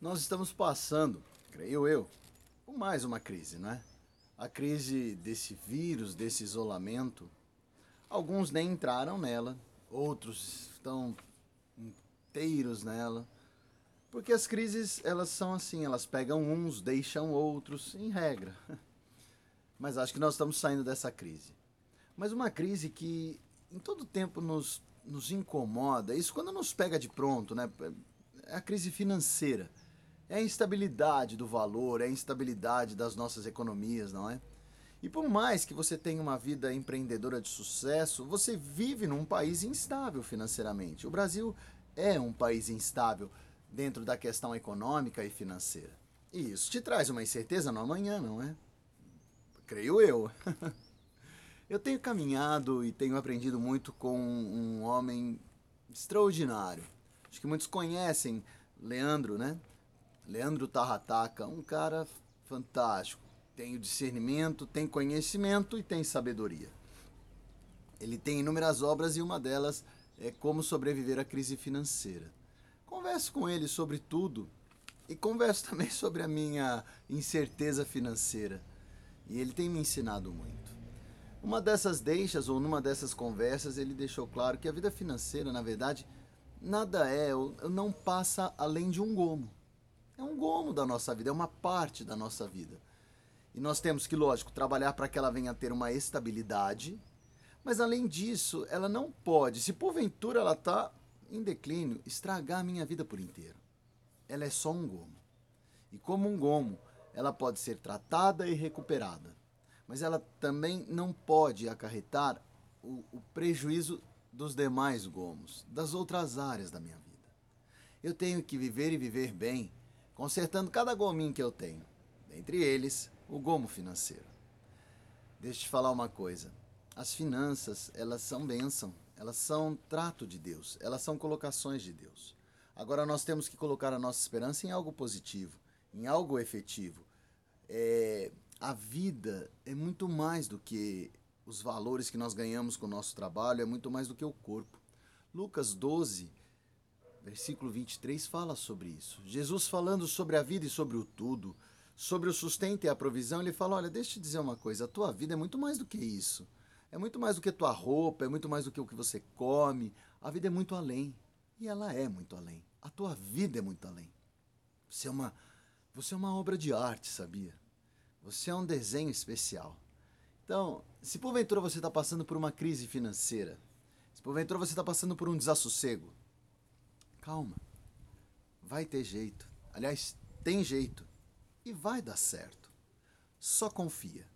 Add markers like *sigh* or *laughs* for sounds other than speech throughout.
Nós estamos passando, creio eu, por mais uma crise, não é? A crise desse vírus, desse isolamento. Alguns nem entraram nela, outros estão inteiros nela. Porque as crises, elas são assim, elas pegam uns, deixam outros, em regra. *laughs* Mas acho que nós estamos saindo dessa crise. Mas uma crise que em todo tempo nos, nos incomoda, isso quando nos pega de pronto, né? É a crise financeira. É a instabilidade do valor, é a instabilidade das nossas economias, não é? E por mais que você tenha uma vida empreendedora de sucesso, você vive num país instável financeiramente. O Brasil é um país instável dentro da questão econômica e financeira. E isso te traz uma incerteza no amanhã, não é? Creio eu. *laughs* eu tenho caminhado e tenho aprendido muito com um homem extraordinário. Acho que muitos conhecem Leandro, né? Leandro Tarrataca, um cara fantástico. Tem o discernimento, tem conhecimento e tem sabedoria. Ele tem inúmeras obras e uma delas é Como Sobreviver à Crise Financeira. Converso com ele sobre tudo e converso *laughs* também sobre a minha incerteza financeira. E ele tem me ensinado muito. Uma dessas deixas ou numa dessas conversas ele deixou claro que a vida financeira, na verdade, nada é não passa além de um gomo é um gomo da nossa vida, é uma parte da nossa vida. E nós temos que, lógico, trabalhar para que ela venha a ter uma estabilidade, mas além disso, ela não pode, se porventura ela está em declínio, estragar a minha vida por inteiro. Ela é só um gomo. E como um gomo, ela pode ser tratada e recuperada, mas ela também não pode acarretar o, o prejuízo dos demais gomos, das outras áreas da minha vida. Eu tenho que viver e viver bem consertando cada gominho que eu tenho, dentre eles o gomo financeiro. Deixa eu te falar uma coisa. As finanças, elas são bênção, elas são trato de Deus, elas são colocações de Deus. Agora nós temos que colocar a nossa esperança em algo positivo, em algo efetivo. É, a vida é muito mais do que os valores que nós ganhamos com o nosso trabalho, é muito mais do que o corpo. Lucas 12, Versículo 23 fala sobre isso. Jesus falando sobre a vida e sobre o tudo, sobre o sustento e a provisão, ele fala: Olha, deixa eu te dizer uma coisa, a tua vida é muito mais do que isso. É muito mais do que tua roupa, é muito mais do que o que você come. A vida é muito além. E ela é muito além. A tua vida é muito além. Você é uma, você é uma obra de arte, sabia? Você é um desenho especial. Então, se porventura você está passando por uma crise financeira, se porventura você está passando por um desassossego, Calma. Vai ter jeito. Aliás, tem jeito. E vai dar certo. Só confia.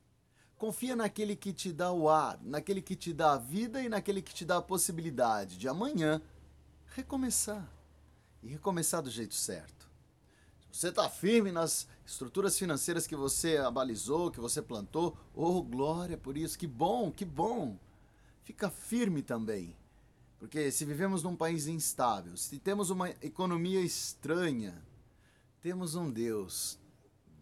Confia naquele que te dá o ar, naquele que te dá a vida e naquele que te dá a possibilidade de amanhã recomeçar. E recomeçar do jeito certo. Se você está firme nas estruturas financeiras que você abalizou, que você plantou, oh glória por isso, que bom, que bom. Fica firme também porque se vivemos num país instável, se temos uma economia estranha, temos um Deus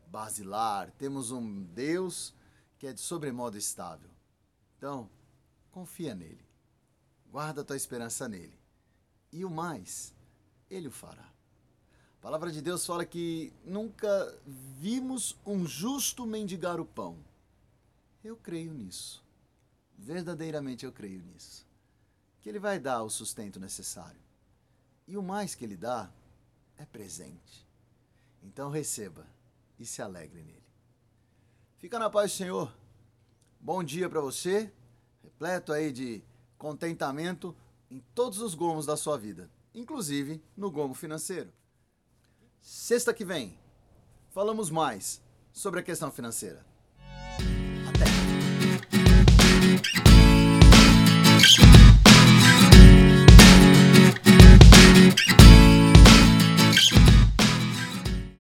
basilar, temos um Deus que é de sobremodo estável. Então, confia nele. Guarda a tua esperança nele. E o mais, ele o fará. A palavra de Deus fala que nunca vimos um justo mendigar o pão. Eu creio nisso. Verdadeiramente eu creio nisso que Ele vai dar o sustento necessário. E o mais que Ele dá é presente. Então receba e se alegre nele. Fica na paz Senhor. Bom dia para você, repleto aí de contentamento em todos os gomos da sua vida, inclusive no gomo financeiro. Sexta que vem, falamos mais sobre a questão financeira.